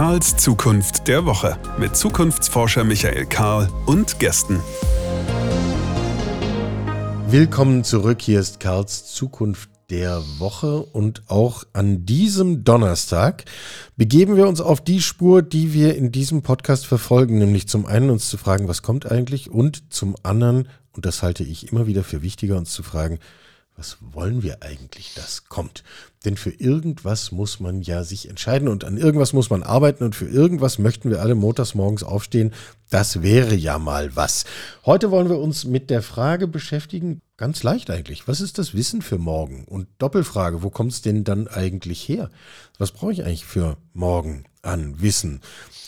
Karls Zukunft der Woche mit Zukunftsforscher Michael Karl und Gästen. Willkommen zurück, hier ist Karls Zukunft der Woche und auch an diesem Donnerstag begeben wir uns auf die Spur, die wir in diesem Podcast verfolgen, nämlich zum einen uns zu fragen, was kommt eigentlich und zum anderen, und das halte ich immer wieder für wichtiger, uns zu fragen, was wollen wir eigentlich, das kommt? Denn für irgendwas muss man ja sich entscheiden und an irgendwas muss man arbeiten und für irgendwas möchten wir alle montags morgens aufstehen. Das wäre ja mal was. Heute wollen wir uns mit der Frage beschäftigen, ganz leicht eigentlich, was ist das Wissen für morgen? Und Doppelfrage, wo kommt es denn dann eigentlich her? Was brauche ich eigentlich für morgen an Wissen?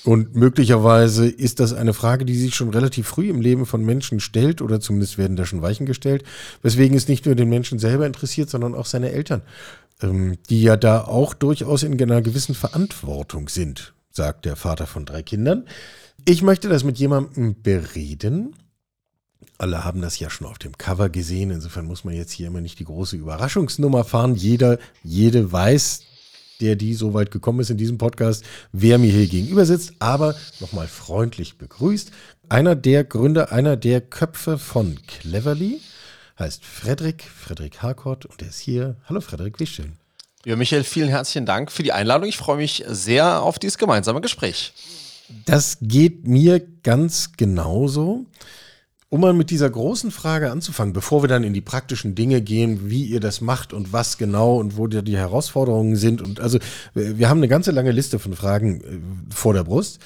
Und möglicherweise ist das eine Frage, die sich schon relativ früh im Leben von Menschen stellt oder zumindest werden da schon Weichen gestellt, weswegen es nicht nur den Menschen selber interessiert, sondern auch seine Eltern, ähm, die ja da auch durchaus in einer gewissen Verantwortung sind, sagt der Vater von drei Kindern. Ich möchte das mit jemandem bereden. Alle haben das ja schon auf dem Cover gesehen. Insofern muss man jetzt hier immer nicht die große Überraschungsnummer fahren. Jeder, jede weiß, der die so weit gekommen ist in diesem Podcast, wer mir hier gegenüber sitzt, aber nochmal freundlich begrüßt. Einer der Gründer, einer der Köpfe von Cleverly heißt Frederik, Frederik Harcourt und er ist hier. Hallo Frederik, wie schön. Ja, Michael, vielen herzlichen Dank für die Einladung. Ich freue mich sehr auf dieses gemeinsame Gespräch. Das geht mir ganz genauso. Um mal mit dieser großen Frage anzufangen, bevor wir dann in die praktischen Dinge gehen, wie ihr das macht und was genau und wo die Herausforderungen sind. Und also wir haben eine ganze lange Liste von Fragen äh, vor der Brust.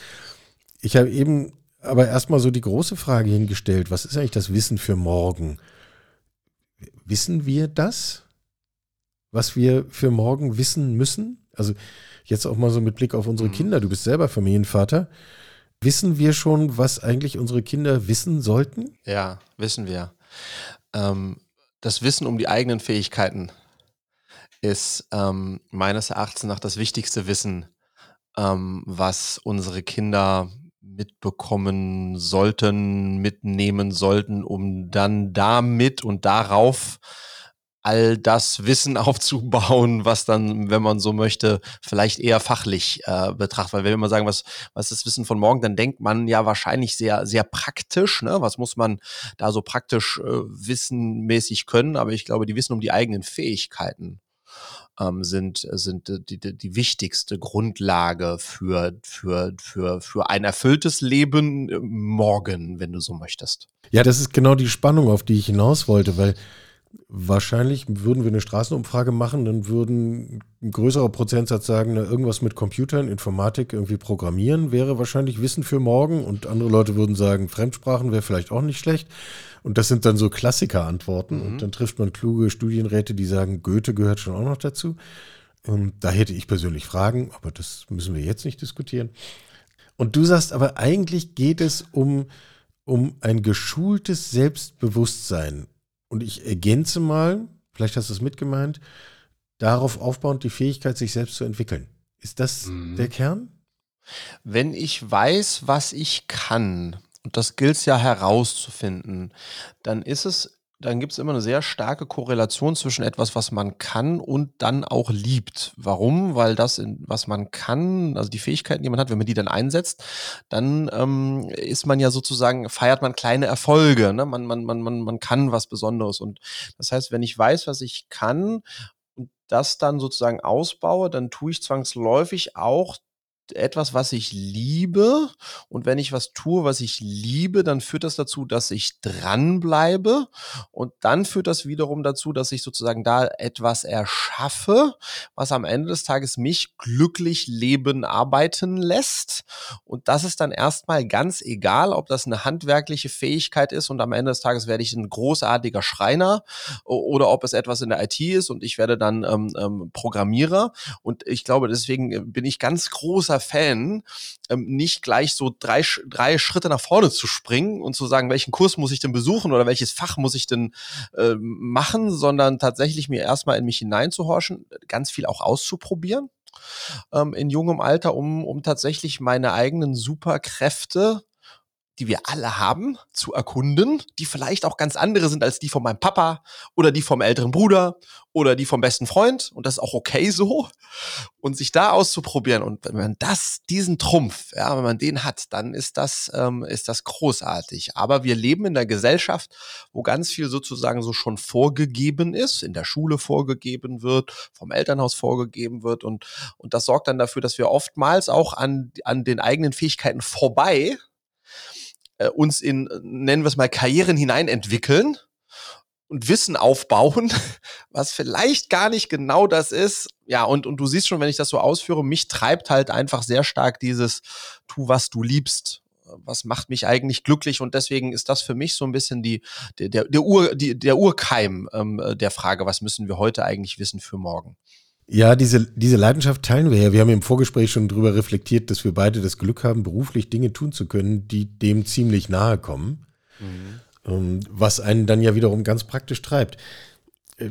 Ich habe eben aber erstmal so die große Frage hingestellt, was ist eigentlich das Wissen für morgen? Wissen wir das, was wir für morgen wissen müssen? Also jetzt auch mal so mit Blick auf unsere mhm. Kinder. Du bist selber Familienvater. Wissen wir schon, was eigentlich unsere Kinder wissen sollten? Ja, wissen wir. Ähm, das Wissen um die eigenen Fähigkeiten ist ähm, meines Erachtens nach das wichtigste Wissen, ähm, was unsere Kinder mitbekommen sollten, mitnehmen sollten, um dann damit und darauf all das Wissen aufzubauen, was dann, wenn man so möchte, vielleicht eher fachlich äh, betrachtet. Weil wenn wir mal sagen, was, was ist das Wissen von morgen, dann denkt man ja wahrscheinlich sehr, sehr praktisch. Ne? Was muss man da so praktisch äh, wissenmäßig können? Aber ich glaube, die Wissen um die eigenen Fähigkeiten ähm, sind, sind die, die, die wichtigste Grundlage für, für, für, für ein erfülltes Leben äh, morgen, wenn du so möchtest. Ja, das ist genau die Spannung, auf die ich hinaus wollte, weil Wahrscheinlich würden wir eine Straßenumfrage machen, dann würden ein größerer Prozentsatz sagen, na, irgendwas mit Computern, Informatik, irgendwie Programmieren wäre wahrscheinlich Wissen für morgen und andere Leute würden sagen, Fremdsprachen wäre vielleicht auch nicht schlecht. Und das sind dann so Klassiker-Antworten. Mhm. Und dann trifft man kluge Studienräte, die sagen, Goethe gehört schon auch noch dazu. Und da hätte ich persönlich Fragen, aber das müssen wir jetzt nicht diskutieren. Und du sagst aber, eigentlich geht es um, um ein geschultes Selbstbewusstsein und ich ergänze mal, vielleicht hast du es mitgemeint, darauf aufbauend die Fähigkeit, sich selbst zu entwickeln. Ist das mhm. der Kern? Wenn ich weiß, was ich kann, und das gilt es ja herauszufinden, dann ist es dann gibt es immer eine sehr starke Korrelation zwischen etwas, was man kann und dann auch liebt. Warum? Weil das, was man kann, also die Fähigkeiten, die man hat, wenn man die dann einsetzt, dann ähm, ist man ja sozusagen, feiert man kleine Erfolge. Ne? Man, man, man, man, man kann was Besonderes. Und das heißt, wenn ich weiß, was ich kann und das dann sozusagen ausbaue, dann tue ich zwangsläufig auch etwas, was ich liebe. Und wenn ich was tue, was ich liebe, dann führt das dazu, dass ich dranbleibe. Und dann führt das wiederum dazu, dass ich sozusagen da etwas erschaffe, was am Ende des Tages mich glücklich leben, arbeiten lässt. Und das ist dann erstmal ganz egal, ob das eine handwerkliche Fähigkeit ist und am Ende des Tages werde ich ein großartiger Schreiner oder ob es etwas in der IT ist und ich werde dann ähm, ähm, Programmierer. Und ich glaube, deswegen äh, bin ich ganz großer großer Fan, ähm, nicht gleich so drei, drei Schritte nach vorne zu springen und zu sagen, welchen Kurs muss ich denn besuchen oder welches Fach muss ich denn äh, machen, sondern tatsächlich mir erstmal in mich hineinzuhorchen, ganz viel auch auszuprobieren ähm, in jungem Alter, um, um tatsächlich meine eigenen Superkräfte die wir alle haben, zu erkunden, die vielleicht auch ganz andere sind als die von meinem Papa oder die vom älteren Bruder oder die vom besten Freund. Und das ist auch okay so. Und sich da auszuprobieren. Und wenn man das, diesen Trumpf, ja, wenn man den hat, dann ist das, ähm, ist das großartig. Aber wir leben in einer Gesellschaft, wo ganz viel sozusagen so schon vorgegeben ist, in der Schule vorgegeben wird, vom Elternhaus vorgegeben wird. Und, und das sorgt dann dafür, dass wir oftmals auch an, an den eigenen Fähigkeiten vorbei äh, uns in, nennen wir es mal, Karrieren hinein entwickeln und Wissen aufbauen, was vielleicht gar nicht genau das ist. Ja, und, und du siehst schon, wenn ich das so ausführe, mich treibt halt einfach sehr stark dieses, tu, was du liebst. Was macht mich eigentlich glücklich? Und deswegen ist das für mich so ein bisschen die, der, der, Ur, die, der Urkeim ähm, der Frage, was müssen wir heute eigentlich wissen für morgen? Ja, diese, diese Leidenschaft teilen wir ja. Wir haben im Vorgespräch schon darüber reflektiert, dass wir beide das Glück haben, beruflich Dinge tun zu können, die dem ziemlich nahe kommen. Mhm. Ähm, was einen dann ja wiederum ganz praktisch treibt. Äh,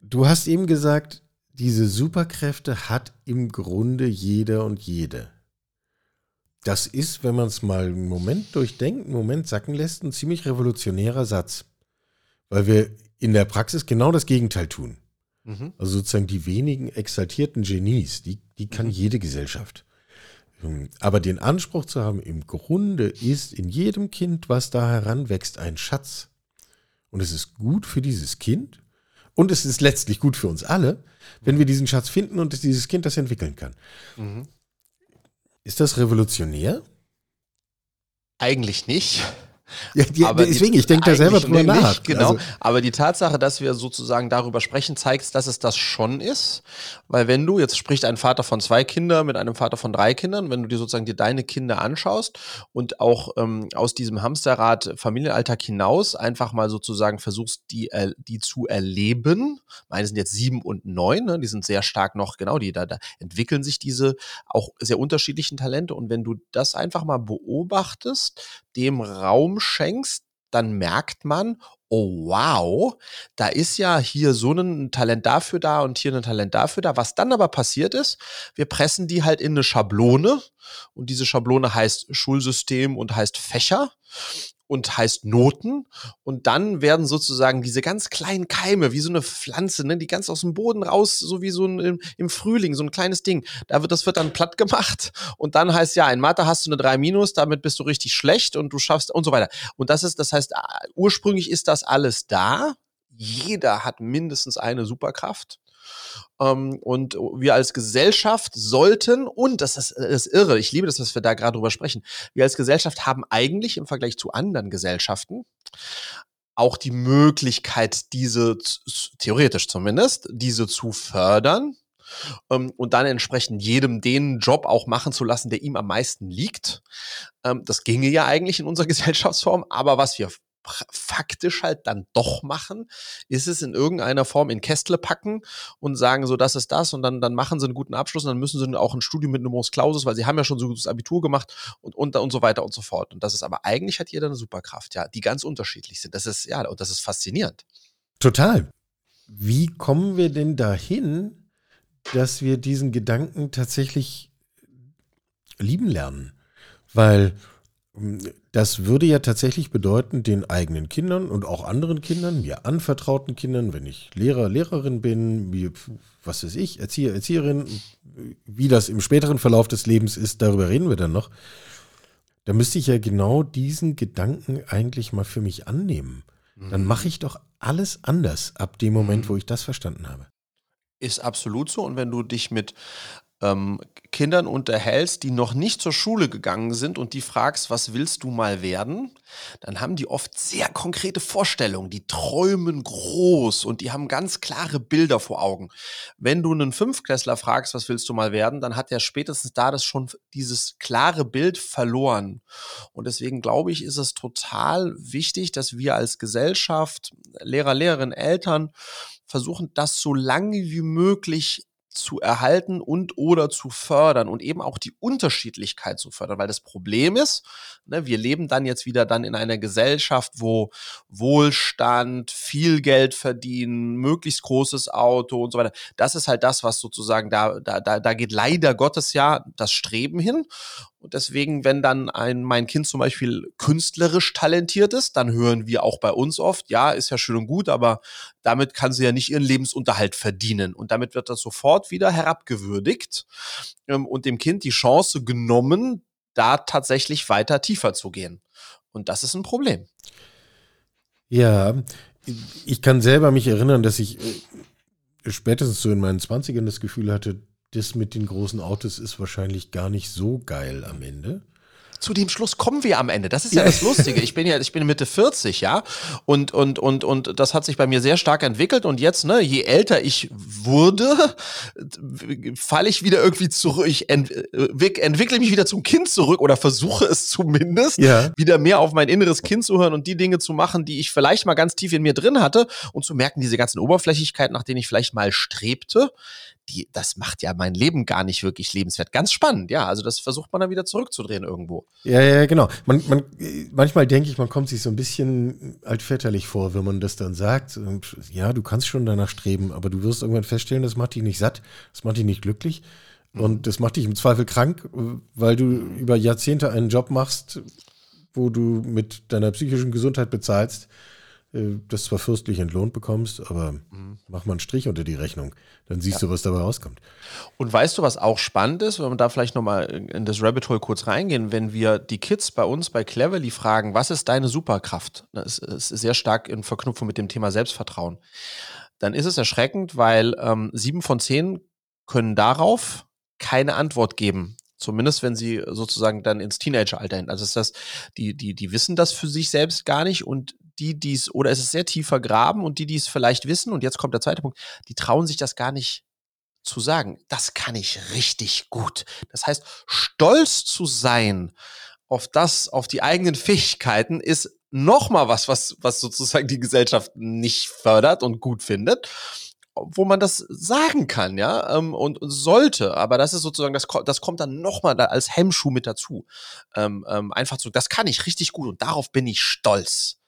du hast eben gesagt, diese Superkräfte hat im Grunde jeder und jede. Das ist, wenn man es mal einen Moment durchdenkt, einen Moment sacken lässt, ein ziemlich revolutionärer Satz. Weil wir in der Praxis genau das Gegenteil tun. Mhm. Also sozusagen die wenigen exaltierten Genies, die, die kann mhm. jede Gesellschaft. Ähm, aber den Anspruch zu haben, im Grunde ist in jedem Kind, was da heranwächst, ein Schatz. Und es ist gut für dieses Kind und es ist letztlich gut für uns alle, wenn wir diesen Schatz finden und dieses Kind das entwickeln kann. Mhm. Ist das revolutionär? Eigentlich nicht. Ja, die, aber deswegen, die, ich denke da selber drüber nach. Nicht, genau, also. aber die Tatsache, dass wir sozusagen darüber sprechen, zeigt, dass es das schon ist. Weil wenn du, jetzt spricht ein Vater von zwei Kindern mit einem Vater von drei Kindern, wenn du dir sozusagen dir deine Kinder anschaust und auch ähm, aus diesem Hamsterrad Familienalltag hinaus einfach mal sozusagen versuchst, die, äh, die zu erleben. Meine sind jetzt sieben und neun, ne? die sind sehr stark noch, genau, die da, da entwickeln sich diese auch sehr unterschiedlichen Talente. Und wenn du das einfach mal beobachtest, dem Raum schenkst, dann merkt man, oh wow, da ist ja hier so ein Talent dafür da und hier ein Talent dafür da. Was dann aber passiert ist, wir pressen die halt in eine Schablone und diese Schablone heißt Schulsystem und heißt Fächer und heißt Noten. Und dann werden sozusagen diese ganz kleinen Keime, wie so eine Pflanze, ne, die ganz aus dem Boden raus, so wie so ein im, Frühling, so ein kleines Ding. Da wird, das wird dann platt gemacht. Und dann heißt ja, in Mathe hast du eine 3 minus, damit bist du richtig schlecht und du schaffst und so weiter. Und das ist, das heißt, ursprünglich ist das alles da. Jeder hat mindestens eine Superkraft. Ähm, und wir als Gesellschaft sollten, und das ist, das ist irre, ich liebe das, dass wir da gerade drüber sprechen, wir als Gesellschaft haben eigentlich im Vergleich zu anderen Gesellschaften auch die Möglichkeit, diese, theoretisch zumindest, diese zu fördern, ähm, und dann entsprechend jedem den Job auch machen zu lassen, der ihm am meisten liegt. Ähm, das ginge ja eigentlich in unserer Gesellschaftsform, aber was wir faktisch halt dann doch machen, ist es in irgendeiner Form in Kästle packen und sagen so, das ist das und dann, dann machen sie einen guten Abschluss und dann müssen sie auch ein Studium mit Numerus Clausus, weil sie haben ja schon so gutes Abitur gemacht und, und, und so weiter und so fort. Und das ist aber eigentlich hat jeder eine Superkraft, ja, die ganz unterschiedlich sind. Das ist, ja, und das ist faszinierend. Total. Wie kommen wir denn dahin, dass wir diesen Gedanken tatsächlich lieben lernen? Weil das würde ja tatsächlich bedeuten, den eigenen Kindern und auch anderen Kindern, mir anvertrauten Kindern, wenn ich Lehrer, Lehrerin bin, wie, was weiß ich, Erzieher, Erzieherin, wie das im späteren Verlauf des Lebens ist, darüber reden wir dann noch. Da müsste ich ja genau diesen Gedanken eigentlich mal für mich annehmen. Dann mache ich doch alles anders ab dem Moment, wo ich das verstanden habe. Ist absolut so. Und wenn du dich mit ähm, Kindern unterhältst, die noch nicht zur Schule gegangen sind und die fragst, was willst du mal werden, dann haben die oft sehr konkrete Vorstellungen, die träumen groß und die haben ganz klare Bilder vor Augen. Wenn du einen Fünfklässler fragst, was willst du mal werden, dann hat er spätestens da das schon dieses klare Bild verloren. Und deswegen glaube ich, ist es total wichtig, dass wir als Gesellschaft, Lehrer, Lehrerinnen, Eltern versuchen, das so lange wie möglich zu erhalten und oder zu fördern und eben auch die Unterschiedlichkeit zu fördern, weil das Problem ist, ne, wir leben dann jetzt wieder dann in einer Gesellschaft, wo Wohlstand, viel Geld verdienen, möglichst großes Auto und so weiter, das ist halt das, was sozusagen da, da, da, da geht leider Gottes ja das Streben hin Und deswegen, wenn dann ein, mein Kind zum Beispiel künstlerisch talentiert ist, dann hören wir auch bei uns oft, ja, ist ja schön und gut, aber damit kann sie ja nicht ihren Lebensunterhalt verdienen. Und damit wird das sofort wieder herabgewürdigt ähm, und dem Kind die Chance genommen, da tatsächlich weiter tiefer zu gehen. Und das ist ein Problem. Ja, ich kann selber mich erinnern, dass ich äh, spätestens so in meinen Zwanzigern das Gefühl hatte, das mit den großen Autos ist wahrscheinlich gar nicht so geil am Ende zu dem Schluss kommen wir am Ende. Das ist ja das Lustige. Ich bin ja, ich bin Mitte 40, ja. Und, und, und, und das hat sich bei mir sehr stark entwickelt. Und jetzt, ne, je älter ich wurde, falle ich wieder irgendwie zurück. Ich ent, entwickle mich wieder zum Kind zurück oder versuche es zumindest, ja. wieder mehr auf mein inneres Kind zu hören und die Dinge zu machen, die ich vielleicht mal ganz tief in mir drin hatte und zu merken, diese ganzen Oberflächlichkeiten, nach denen ich vielleicht mal strebte, die, das macht ja mein Leben gar nicht wirklich lebenswert. Ganz spannend, ja. Also das versucht man dann wieder zurückzudrehen irgendwo. Ja, ja, genau. Man, man, manchmal denke ich, man kommt sich so ein bisschen altväterlich vor, wenn man das dann sagt. Und ja, du kannst schon danach streben, aber du wirst irgendwann feststellen, das macht dich nicht satt, das macht dich nicht glücklich. Mhm. Und das macht dich im Zweifel krank, weil du über Jahrzehnte einen Job machst, wo du mit deiner psychischen Gesundheit bezahlst, das zwar fürstlich entlohnt bekommst, aber mhm. mach mal einen Strich unter die Rechnung. Dann siehst ja. du, was dabei rauskommt. Und weißt du, was auch spannend ist, wenn wir da vielleicht nochmal in das Rabbit Hole kurz reingehen, wenn wir die Kids bei uns bei Cleverly fragen, was ist deine Superkraft? Das ist sehr stark in Verknüpfung mit dem Thema Selbstvertrauen. Dann ist es erschreckend, weil ähm, sieben von zehn können darauf keine Antwort geben. Zumindest wenn sie sozusagen dann ins Teenageralter hin. Also ist das, die, die, die wissen das für sich selbst gar nicht und die, die es, oder es ist sehr tief vergraben und die, die es vielleicht wissen, und jetzt kommt der zweite Punkt, die trauen sich das gar nicht zu sagen. Das kann ich richtig gut. Das heißt, stolz zu sein auf das, auf die eigenen Fähigkeiten ist nochmal was, was, was sozusagen die Gesellschaft nicht fördert und gut findet wo man das sagen kann, ja, ähm, und, und, sollte. Aber das ist sozusagen, das, das kommt dann nochmal da als Hemmschuh mit dazu. Ähm, ähm, einfach zu, das kann ich richtig gut und darauf bin ich stolz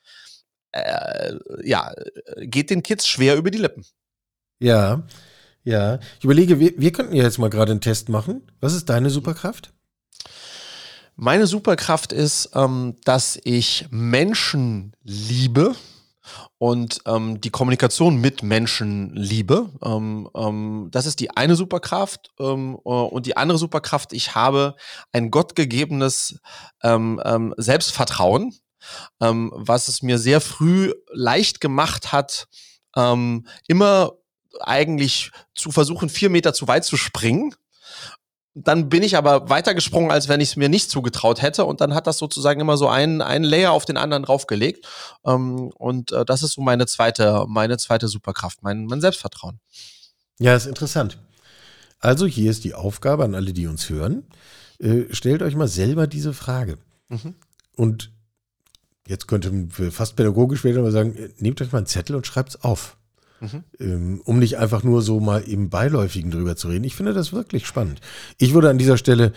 äh, ja, geht den Kids schwer über die Lippen. Ja, ja. Ich überlege, wir, wir könnten ja jetzt mal gerade einen Test machen. Was ist deine Superkraft? Meine Superkraft ist, ähm, dass ich Menschen liebe und ähm, die Kommunikation mit Menschen liebe. Ähm, ähm, das ist die eine Superkraft. Ähm, äh, und die andere Superkraft, ich habe ein gottgegebenes ähm, ähm, Selbstvertrauen ähm, was es mir sehr früh leicht gemacht hat, ähm, immer eigentlich zu versuchen, vier Meter zu weit zu springen. Dann bin ich aber weitergesprungen, als wenn ich es mir nicht zugetraut hätte. Und dann hat das sozusagen immer so einen, einen Layer auf den anderen draufgelegt. Ähm, und äh, das ist so meine zweite, meine zweite Superkraft, mein, mein Selbstvertrauen. Ja, ist interessant. Also hier ist die Aufgabe an alle, die uns hören. Äh, stellt euch mal selber diese Frage. Mhm. Und jetzt könnten wir fast pädagogisch werden, aber sagen, nehmt euch mal einen Zettel und schreibt es auf. Mhm. Ähm, um nicht einfach nur so mal im Beiläufigen drüber zu reden. Ich finde das wirklich spannend. Ich würde an dieser Stelle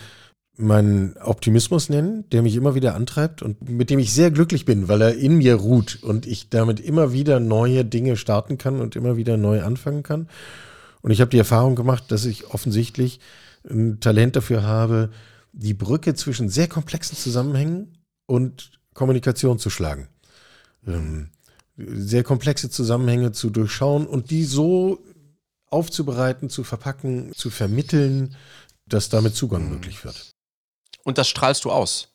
meinen Optimismus nennen, der mich immer wieder antreibt und mit dem ich sehr glücklich bin, weil er in mir ruht und ich damit immer wieder neue Dinge starten kann und immer wieder neu anfangen kann. Und ich habe die Erfahrung gemacht, dass ich offensichtlich ein Talent dafür habe, die Brücke zwischen sehr komplexen Zusammenhängen und Kommunikation zu schlagen. Ähm, sehr komplexe Zusammenhänge zu durchschauen und die so aufzubereiten, zu verpacken, zu vermitteln, dass damit Zugang mhm. möglich wird. Und das strahlst du aus.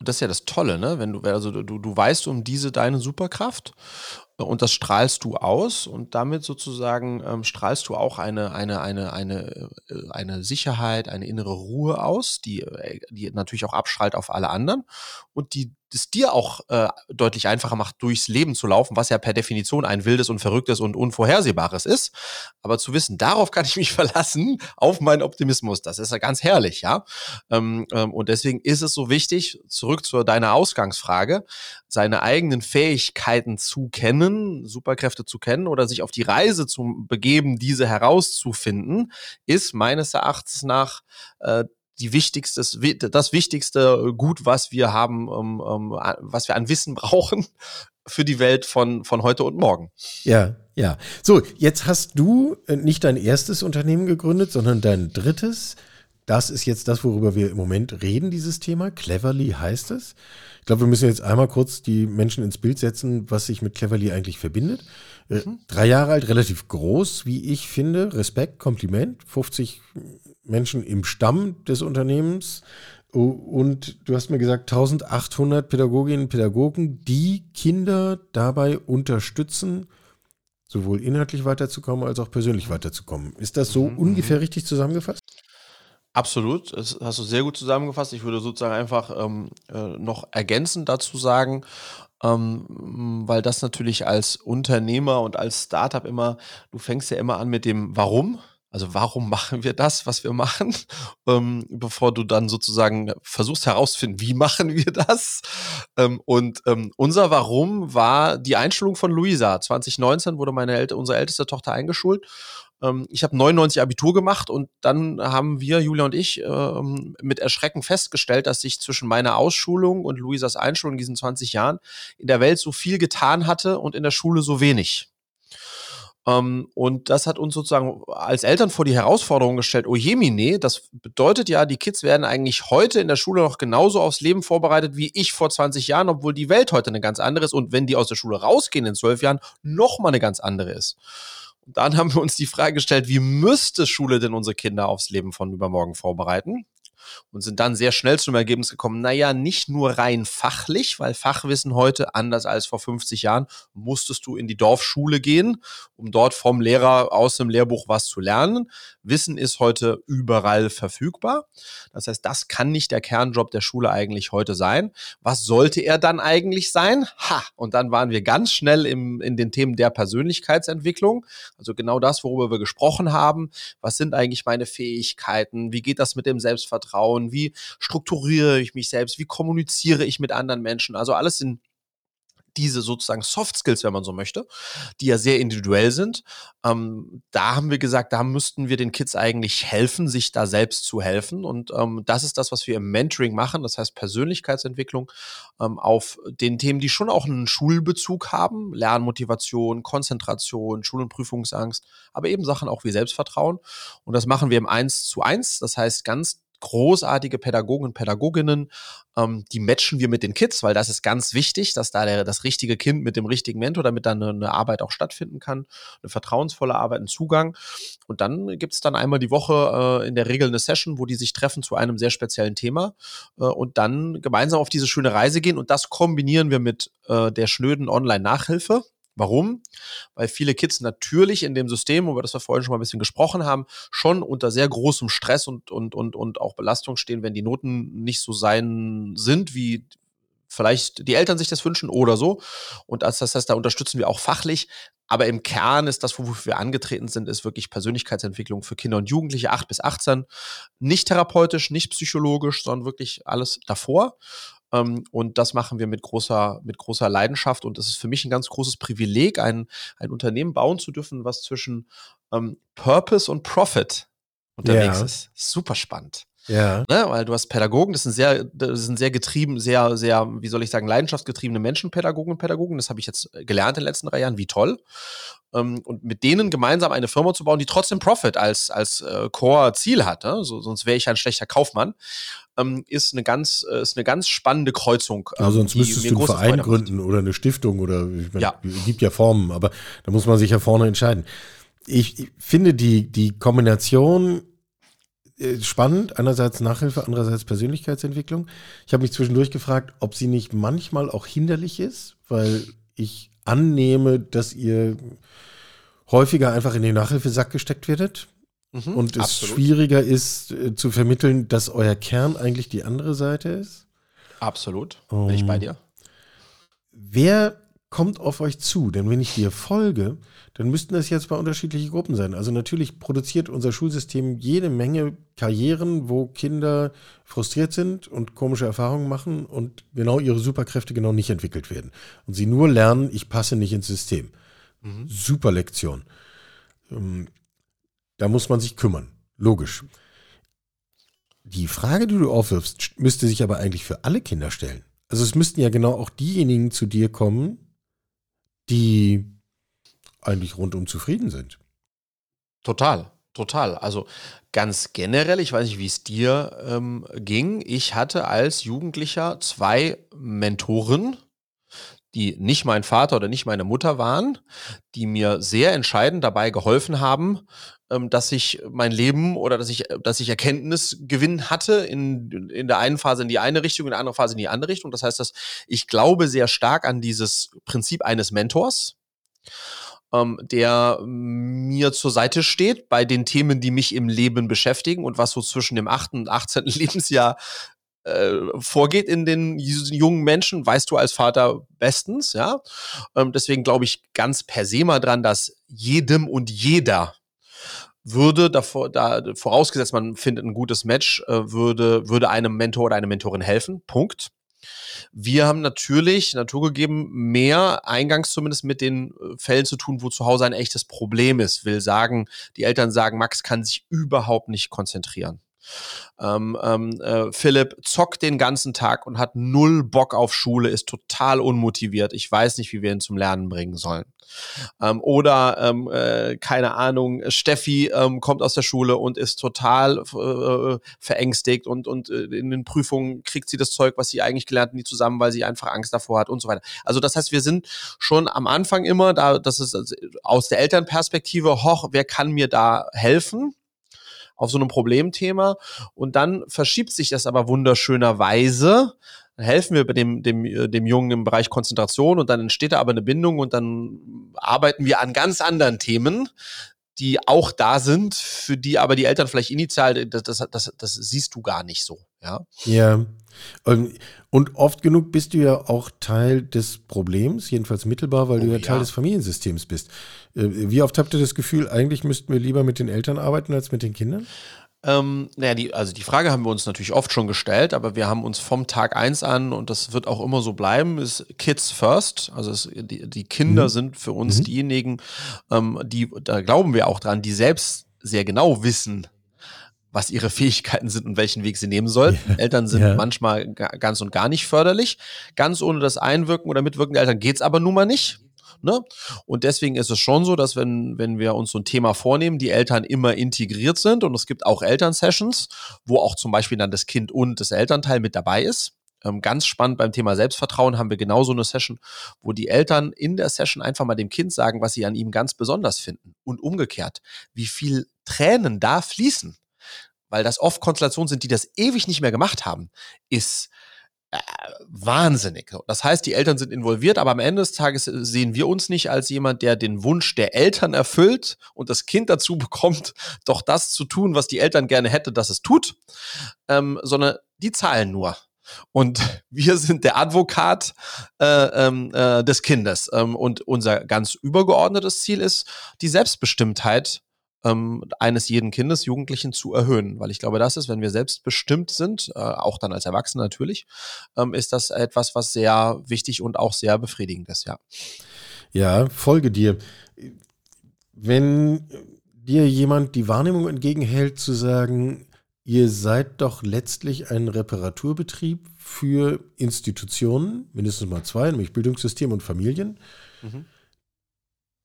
Und das ist ja das Tolle, ne? Wenn du, also du, du weißt um diese deine Superkraft und das strahlst du aus und damit sozusagen ähm, strahlst du auch eine, eine, eine, eine, äh, eine Sicherheit, eine innere Ruhe aus, die, äh, die natürlich auch abstrahlt auf alle anderen und die es dir auch äh, deutlich einfacher macht, durchs Leben zu laufen, was ja per Definition ein wildes und verrücktes und unvorhersehbares ist. Aber zu wissen, darauf kann ich mich verlassen, auf meinen Optimismus, das ist ja ganz herrlich, ja. Ähm, ähm, und deswegen ist es so wichtig, zurück zu deiner Ausgangsfrage, seine eigenen Fähigkeiten zu kennen, Superkräfte zu kennen oder sich auf die Reise zu begeben, diese herauszufinden, ist meines Erachtens nach äh, die wichtigste, das wichtigste Gut, was wir haben, um, um, was wir an Wissen brauchen für die Welt von, von heute und morgen. Ja, ja. So, jetzt hast du äh, nicht dein erstes Unternehmen gegründet, sondern dein drittes. Das ist jetzt das, worüber wir im Moment reden, dieses Thema. Cleverly heißt es. Ich glaube, wir müssen jetzt einmal kurz die Menschen ins Bild setzen, was sich mit Cleverly eigentlich verbindet. Äh, mhm. Drei Jahre alt, relativ groß, wie ich finde. Respekt, Kompliment. 50 Menschen im Stamm des Unternehmens. Und du hast mir gesagt, 1800 Pädagoginnen und Pädagogen, die Kinder dabei unterstützen, sowohl inhaltlich weiterzukommen als auch persönlich weiterzukommen. Ist das so mhm. ungefähr richtig zusammengefasst? Absolut, das hast du sehr gut zusammengefasst. Ich würde sozusagen einfach ähm, äh, noch ergänzend dazu sagen, ähm, weil das natürlich als Unternehmer und als Startup immer, du fängst ja immer an mit dem Warum. Also warum machen wir das, was wir machen, ähm, bevor du dann sozusagen versuchst herauszufinden, wie machen wir das? Ähm, und ähm, unser Warum war die Einschulung von Luisa. 2019 wurde meine El unsere älteste Tochter eingeschult. Ähm, ich habe 99 Abitur gemacht und dann haben wir, Julia und ich, ähm, mit Erschrecken festgestellt, dass sich zwischen meiner Ausschulung und Luisas Einschulung in diesen 20 Jahren in der Welt so viel getan hatte und in der Schule so wenig. Ähm, und das hat uns sozusagen als Eltern vor die Herausforderung gestellt, oh jemine, das bedeutet ja, die Kids werden eigentlich heute in der Schule noch genauso aufs Leben vorbereitet wie ich vor 20 Jahren, obwohl die Welt heute eine ganz andere ist und wenn die aus der Schule rausgehen in zwölf Jahren, noch mal eine ganz andere ist. Und dann haben wir uns die Frage gestellt, wie müsste Schule denn unsere Kinder aufs Leben von übermorgen vorbereiten? Und sind dann sehr schnell zum Ergebnis gekommen, naja, nicht nur rein fachlich, weil Fachwissen heute, anders als vor 50 Jahren, musstest du in die Dorfschule gehen, um dort vom Lehrer aus dem Lehrbuch was zu lernen. Wissen ist heute überall verfügbar. Das heißt, das kann nicht der Kernjob der Schule eigentlich heute sein. Was sollte er dann eigentlich sein? Ha! Und dann waren wir ganz schnell im, in den Themen der Persönlichkeitsentwicklung. Also genau das, worüber wir gesprochen haben. Was sind eigentlich meine Fähigkeiten? Wie geht das mit dem Selbstvertrauen? Vertrauen? Wie strukturiere ich mich selbst? Wie kommuniziere ich mit anderen Menschen? Also alles in diese sozusagen Soft Skills, wenn man so möchte, die ja sehr individuell sind. Ähm, da haben wir gesagt, da müssten wir den Kids eigentlich helfen, sich da selbst zu helfen. Und ähm, das ist das, was wir im Mentoring machen. Das heißt Persönlichkeitsentwicklung ähm, auf den Themen, die schon auch einen Schulbezug haben. Lernmotivation, Konzentration, Schul- und Prüfungsangst, aber eben Sachen auch wie Selbstvertrauen. Und das machen wir im Eins zu eins. Das heißt ganz großartige Pädagogen und Pädagoginnen, ähm, die matchen wir mit den Kids, weil das ist ganz wichtig, dass da der, das richtige Kind mit dem richtigen Mentor, damit dann eine, eine Arbeit auch stattfinden kann, eine vertrauensvolle Arbeit, ein Zugang. Und dann gibt es dann einmal die Woche äh, in der Regel eine Session, wo die sich treffen zu einem sehr speziellen Thema äh, und dann gemeinsam auf diese schöne Reise gehen. Und das kombinieren wir mit äh, der schnöden Online-Nachhilfe. Warum? Weil viele Kids natürlich in dem System, über das wir vorhin schon mal ein bisschen gesprochen haben, schon unter sehr großem Stress und, und, und, und auch Belastung stehen, wenn die Noten nicht so sein sind, wie vielleicht die Eltern sich das wünschen oder so. Und das heißt, da unterstützen wir auch fachlich. Aber im Kern ist das, wofür wir angetreten sind, ist wirklich Persönlichkeitsentwicklung für Kinder und Jugendliche, 8 bis 18. Nicht therapeutisch, nicht psychologisch, sondern wirklich alles davor. Ähm, und das machen wir mit großer, mit großer Leidenschaft. Und es ist für mich ein ganz großes Privileg, ein, ein Unternehmen bauen zu dürfen, was zwischen ähm, Purpose und Profit unterwegs ja. ist. Super spannend. Ja. Ne? Weil du hast Pädagogen, das sind sehr, das sind sehr getrieben, sehr, sehr, wie soll ich sagen, leidenschaftsgetriebene Menschenpädagogen und Pädagogen. Das habe ich jetzt gelernt in den letzten drei Jahren, wie toll. Ähm, und mit denen gemeinsam eine Firma zu bauen, die trotzdem Profit als, als äh, Core-Ziel hat. Ne? So, sonst wäre ich ein schlechter Kaufmann. Ähm, ist eine ganz, äh, ist eine ganz spannende Kreuzung. Ähm, also sonst müsstest du einen Verein gründen oder eine Stiftung oder ich meine, ja. gibt ja Formen, aber da muss man sich ja vorne entscheiden. Ich, ich finde die, die Kombination äh, spannend. Einerseits Nachhilfe, andererseits Persönlichkeitsentwicklung. Ich habe mich zwischendurch gefragt, ob sie nicht manchmal auch hinderlich ist, weil ich annehme, dass ihr häufiger einfach in den Nachhilfesack gesteckt werdet. Mhm, und es absolut. schwieriger ist äh, zu vermitteln, dass euer Kern eigentlich die andere Seite ist. Absolut. Bin um, ich bei dir. Wer kommt auf euch zu? Denn wenn ich dir folge, dann müssten das jetzt bei unterschiedliche Gruppen sein. Also natürlich produziert unser Schulsystem jede Menge Karrieren, wo Kinder frustriert sind und komische Erfahrungen machen und genau ihre Superkräfte genau nicht entwickelt werden. Und sie nur lernen, ich passe nicht ins System. Mhm. Super Lektion. Ähm, da muss man sich kümmern. Logisch. Die Frage, die du aufwirfst, müsste sich aber eigentlich für alle Kinder stellen. Also es müssten ja genau auch diejenigen zu dir kommen, die eigentlich rundum zufrieden sind. Total. Total. Also ganz generell, ich weiß nicht, wie es dir ähm, ging. Ich hatte als Jugendlicher zwei Mentoren, die nicht mein Vater oder nicht meine Mutter waren, die mir sehr entscheidend dabei geholfen haben, ähm, dass ich mein Leben oder dass ich, dass ich Erkenntnisgewinn hatte in, in der einen Phase in die eine Richtung, in der anderen Phase in die andere Richtung. Das heißt, dass ich glaube sehr stark an dieses Prinzip eines Mentors ähm, der mir zur Seite steht bei den Themen, die mich im Leben beschäftigen und was so zwischen dem 8. und 18. Lebensjahr äh, vorgeht in den jungen Menschen, weißt du als Vater bestens, ja. Ähm, deswegen glaube ich ganz per se mal dran, dass jedem und jeder würde davor, da vorausgesetzt, man findet ein gutes Match, äh, würde, würde einem Mentor oder einer Mentorin helfen. Punkt. Wir haben natürlich, naturgegeben, mehr eingangs zumindest mit den äh, Fällen zu tun, wo zu Hause ein echtes Problem ist. Will sagen, die Eltern sagen, Max kann sich überhaupt nicht konzentrieren. Ähm, ähm, äh, Philipp zockt den ganzen Tag und hat null Bock auf Schule, ist total unmotiviert. Ich weiß nicht, wie wir ihn zum Lernen bringen sollen. Ähm, oder, ähm, äh, keine Ahnung, Steffi ähm, kommt aus der Schule und ist total äh, verängstigt und, und äh, in den Prüfungen kriegt sie das Zeug, was sie eigentlich gelernt hat, nie zusammen, weil sie einfach Angst davor hat und so weiter. Also das heißt, wir sind schon am Anfang immer da, das ist also aus der Elternperspektive, hoch, wer kann mir da helfen? Auf so einem Problemthema und dann verschiebt sich das aber wunderschönerweise dann helfen wir dem, dem, äh, dem Jungen im Bereich Konzentration und dann entsteht da aber eine Bindung und dann arbeiten wir an ganz anderen Themen, die auch da sind, für die aber die Eltern vielleicht initial, das, das, das, das siehst du gar nicht so. Ja. Ja. Und oft genug bist du ja auch Teil des Problems, jedenfalls mittelbar, weil oh, du ja Teil des Familiensystems bist. Äh, wie oft habt ihr das Gefühl, eigentlich müssten wir lieber mit den Eltern arbeiten als mit den Kindern? Ähm, naja, die, also die Frage haben wir uns natürlich oft schon gestellt, aber wir haben uns vom Tag eins an, und das wird auch immer so bleiben, ist Kids first. Also es, die, die Kinder mhm. sind für uns mhm. diejenigen, ähm, die, da glauben wir auch dran, die selbst sehr genau wissen, was ihre Fähigkeiten sind und welchen Weg sie nehmen sollen. Ja. Eltern sind ja. manchmal ganz und gar nicht förderlich. Ganz ohne das Einwirken oder Mitwirken der Eltern geht's aber nun mal nicht. Ne? Und deswegen ist es schon so, dass wenn, wenn wir uns so ein Thema vornehmen, die Eltern immer integriert sind und es gibt auch Elternsessions, wo auch zum Beispiel dann das Kind und das Elternteil mit dabei ist. Ähm, ganz spannend beim Thema Selbstvertrauen haben wir genauso eine Session, wo die Eltern in der Session einfach mal dem Kind sagen, was sie an ihm ganz besonders finden. Und umgekehrt, wie viel Tränen da fließen, weil das oft Konstellationen sind, die das ewig nicht mehr gemacht haben, ist äh, wahnsinnig. Das heißt, die Eltern sind involviert, aber am Ende des Tages sehen wir uns nicht als jemand, der den Wunsch der Eltern erfüllt und das Kind dazu bekommt, doch das zu tun, was die Eltern gerne hätte, dass es tut, ähm, sondern die zahlen nur. Und wir sind der Advokat äh, ähm, äh, des Kindes. Ähm, und unser ganz übergeordnetes Ziel ist, die Selbstbestimmtheit ähm, eines jeden Kindes, Jugendlichen zu erhöhen. Weil ich glaube, das ist, wenn wir selbstbestimmt sind, äh, auch dann als Erwachsene natürlich, ähm, ist das etwas, was sehr wichtig und auch sehr befriedigend ist, ja. Ja, folge dir. Wenn dir jemand die Wahrnehmung entgegenhält, zu sagen, ihr seid doch letztlich ein Reparaturbetrieb für Institutionen, mindestens mal zwei, nämlich Bildungssystem und Familien. Mhm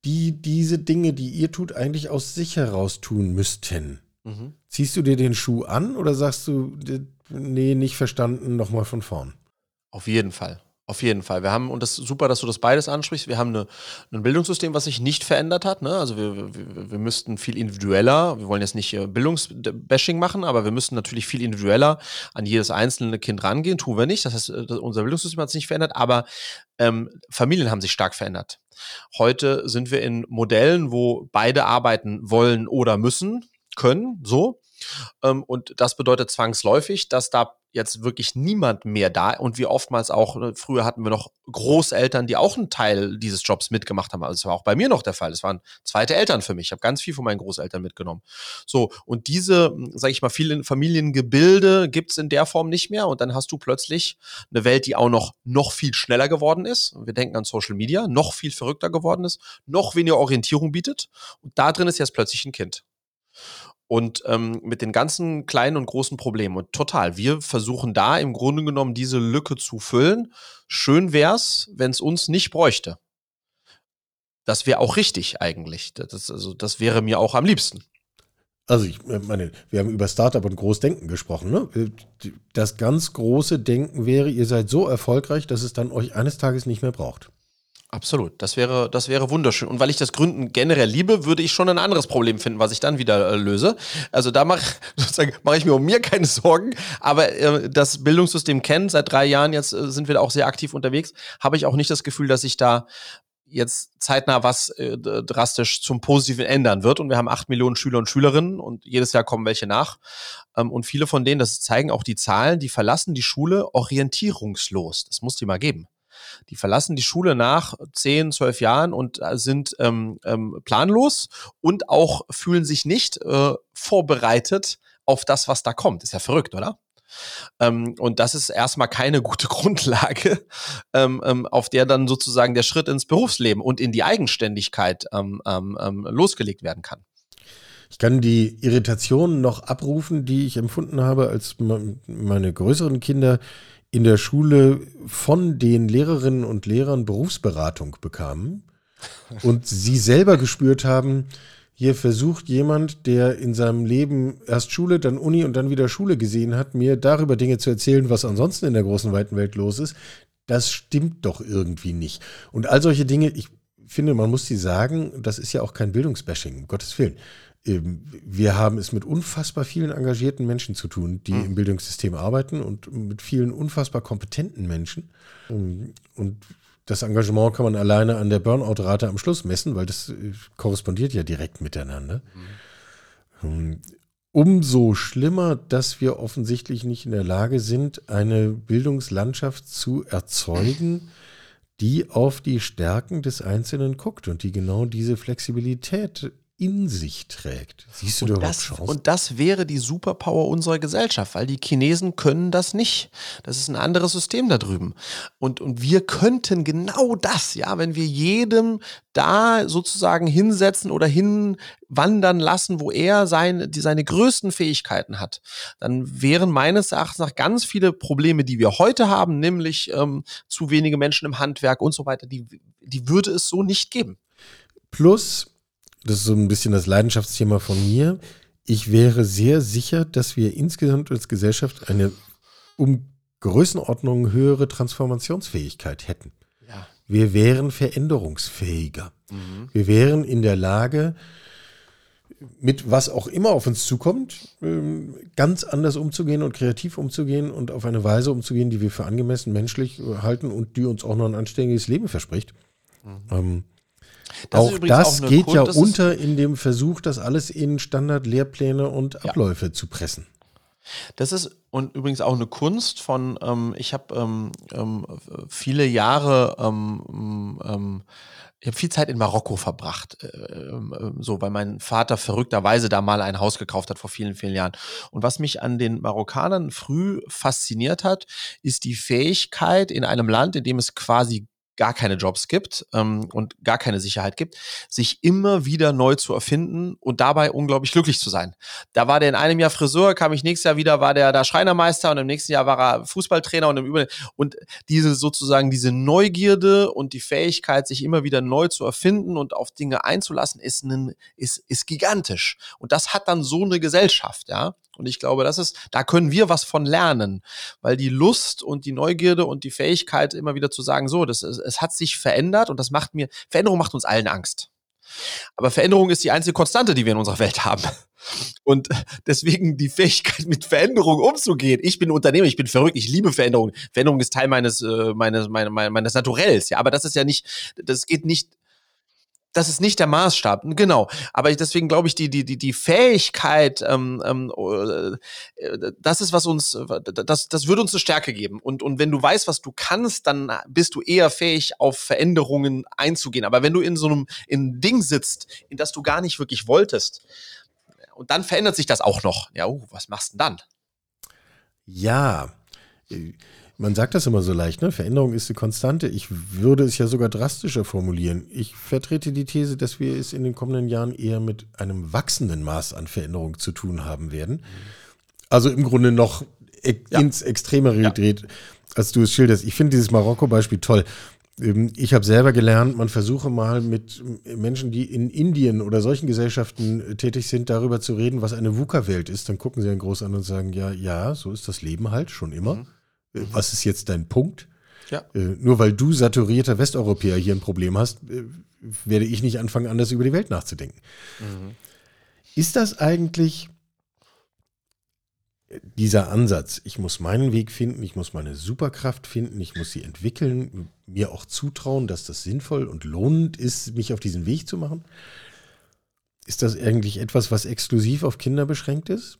die diese Dinge, die ihr tut, eigentlich aus sich heraus tun müssten. Mhm. Ziehst du dir den Schuh an oder sagst du, nee, nicht verstanden, nochmal von vorn? Auf jeden Fall. Auf jeden Fall. Wir haben, und das ist super, dass du das beides ansprichst, wir haben eine, ein Bildungssystem, was sich nicht verändert hat. Ne? Also wir, wir, wir müssten viel individueller, wir wollen jetzt nicht äh, Bildungsbashing machen, aber wir müssen natürlich viel individueller an jedes einzelne Kind rangehen. Tun wir nicht. Das heißt, äh, unser Bildungssystem hat sich nicht verändert, aber ähm, Familien haben sich stark verändert. Heute sind wir in Modellen, wo beide arbeiten wollen oder müssen, können, so. Ähm, und das bedeutet zwangsläufig, dass da jetzt wirklich niemand mehr da und wie oftmals auch, ne, früher hatten wir noch Großeltern, die auch einen Teil dieses Jobs mitgemacht haben. Also es war auch bei mir noch der Fall. Es waren zweite Eltern für mich. Ich habe ganz viel von meinen Großeltern mitgenommen. So, und diese, sage ich mal, vielen Familiengebilde gibt es in der Form nicht mehr. Und dann hast du plötzlich eine Welt, die auch noch, noch viel schneller geworden ist. Wir denken an Social Media, noch viel verrückter geworden ist, noch weniger Orientierung bietet. Und da drin ist jetzt plötzlich ein Kind und ähm, mit den ganzen kleinen und großen Problemen. Und total, wir versuchen da im Grunde genommen diese Lücke zu füllen. Schön wär's, wenn es uns nicht bräuchte. Das wäre auch richtig eigentlich. Das, also, das wäre mir auch am liebsten. Also ich meine, wir haben über Startup und Großdenken gesprochen. Ne? Das ganz große Denken wäre, ihr seid so erfolgreich, dass es dann euch eines Tages nicht mehr braucht. Absolut, das wäre, das wäre wunderschön. Und weil ich das Gründen generell liebe, würde ich schon ein anderes Problem finden, was ich dann wieder äh, löse. Also da mache mach ich mir um mir keine Sorgen. Aber äh, das Bildungssystem kennen, seit drei Jahren jetzt äh, sind wir da auch sehr aktiv unterwegs, habe ich auch nicht das Gefühl, dass sich da jetzt zeitnah was äh, drastisch zum Positiven ändern wird. Und wir haben acht Millionen Schüler und Schülerinnen und jedes Jahr kommen welche nach. Ähm, und viele von denen, das zeigen auch die Zahlen, die verlassen die Schule orientierungslos. Das muss die mal geben. Die verlassen die Schule nach zehn, zwölf Jahren und äh, sind ähm, ähm, planlos und auch fühlen sich nicht äh, vorbereitet auf das, was da kommt. Ist ja verrückt, oder? Ähm, und das ist erstmal keine gute Grundlage, ähm, ähm, auf der dann sozusagen der Schritt ins Berufsleben und in die Eigenständigkeit ähm, ähm, ähm, losgelegt werden kann. Ich kann die Irritationen noch abrufen, die ich empfunden habe, als meine größeren Kinder in der Schule von den Lehrerinnen und Lehrern Berufsberatung bekamen und sie selber gespürt haben, hier versucht jemand, der in seinem Leben erst Schule, dann Uni und dann wieder Schule gesehen hat, mir darüber Dinge zu erzählen, was ansonsten in der großen weiten Welt los ist. Das stimmt doch irgendwie nicht. Und all solche Dinge, ich finde, man muss sie sagen, das ist ja auch kein Bildungsbashing, um Gottes Willen. Ähm, wir haben es mit unfassbar vielen engagierten Menschen zu tun, die mhm. im Bildungssystem arbeiten und mit vielen unfassbar kompetenten Menschen. Ähm, und das Engagement kann man alleine an der Burnout-Rate am Schluss messen, weil das äh, korrespondiert ja direkt miteinander. Mhm. Umso schlimmer, dass wir offensichtlich nicht in der Lage sind, eine Bildungslandschaft zu erzeugen, die auf die Stärken des Einzelnen guckt und die genau diese Flexibilität in sich trägt. Siehst du und da das, Chance? Und das wäre die Superpower unserer Gesellschaft, weil die Chinesen können das nicht. Das ist ein anderes System da drüben. Und, und wir könnten genau das, ja, wenn wir jedem da sozusagen hinsetzen oder hinwandern lassen, wo er sein, die, seine größten Fähigkeiten hat, dann wären meines Erachtens nach ganz viele Probleme, die wir heute haben, nämlich ähm, zu wenige Menschen im Handwerk und so weiter, die, die würde es so nicht geben. Plus, das ist so ein bisschen das Leidenschaftsthema von mir. Ich wäre sehr sicher, dass wir insgesamt als Gesellschaft eine um Größenordnung höhere Transformationsfähigkeit hätten. Ja. Wir wären veränderungsfähiger. Mhm. Wir wären in der Lage, mit was auch immer auf uns zukommt, ähm, ganz anders umzugehen und kreativ umzugehen und auf eine Weise umzugehen, die wir für angemessen menschlich halten und die uns auch noch ein anständiges Leben verspricht. Mhm. Ähm, das auch das auch geht Kunst, ja unter in dem Versuch, das alles in Standardlehrpläne und Abläufe ja. zu pressen. Das ist und übrigens auch eine Kunst von, ähm, ich habe ähm, ähm, viele Jahre, ähm, ähm, ich habe viel Zeit in Marokko verbracht, äh, äh, so, weil mein Vater verrückterweise da mal ein Haus gekauft hat vor vielen, vielen Jahren. Und was mich an den Marokkanern früh fasziniert hat, ist die Fähigkeit in einem Land, in dem es quasi gar keine Jobs gibt ähm, und gar keine Sicherheit gibt, sich immer wieder neu zu erfinden und dabei unglaublich glücklich zu sein. Da war der in einem Jahr Friseur, kam ich nächstes Jahr wieder, war der da Schreinermeister und im nächsten Jahr war er Fußballtrainer und im Übrigen und diese sozusagen diese Neugierde und die Fähigkeit, sich immer wieder neu zu erfinden und auf Dinge einzulassen, ist, ein, ist, ist gigantisch. Und das hat dann so eine Gesellschaft, ja. Und ich glaube, das ist, da können wir was von lernen, weil die Lust und die Neugierde und die Fähigkeit immer wieder zu sagen, so, das, es hat sich verändert und das macht mir, Veränderung macht uns allen Angst. Aber Veränderung ist die einzige Konstante, die wir in unserer Welt haben. Und deswegen die Fähigkeit, mit Veränderung umzugehen. Ich bin Unternehmer, ich bin verrückt, ich liebe Veränderung. Veränderung ist Teil meines, äh, meines, meines, meines Naturells, ja. Aber das ist ja nicht, das geht nicht das ist nicht der Maßstab, genau. Aber ich, deswegen glaube ich, die, die, die, die Fähigkeit, ähm, ähm, äh, das ist, was uns, das, das würde uns eine Stärke geben. Und, und wenn du weißt, was du kannst, dann bist du eher fähig, auf Veränderungen einzugehen. Aber wenn du in so einem in Ding sitzt, in das du gar nicht wirklich wolltest, und dann verändert sich das auch noch. Ja, uh, was machst du denn dann? Ja, man sagt das immer so leicht, ne? Veränderung ist die Konstante. Ich würde es ja sogar drastischer formulieren. Ich vertrete die These, dass wir es in den kommenden Jahren eher mit einem wachsenden Maß an Veränderung zu tun haben werden. Also im Grunde noch e ja. ins Extremere gedreht, als du es schilderst. Ich finde dieses Marokko-Beispiel toll. Ähm, ich habe selber gelernt, man versuche mal mit Menschen, die in Indien oder solchen Gesellschaften äh, tätig sind, darüber zu reden, was eine VUCA-Welt ist. Dann gucken sie einen groß an und sagen, ja, ja, so ist das Leben halt schon immer. Mhm. Äh, was ist jetzt dein Punkt? Ja. Äh, nur weil du saturierter Westeuropäer hier ein Problem hast, werde ich nicht anfangen, anders über die Welt nachzudenken. Mhm. Ist das eigentlich dieser Ansatz, ich muss meinen Weg finden, ich muss meine Superkraft finden, ich muss sie entwickeln, mir auch zutrauen, dass das sinnvoll und lohnend ist, mich auf diesen Weg zu machen? Ist das eigentlich etwas, was exklusiv auf Kinder beschränkt ist?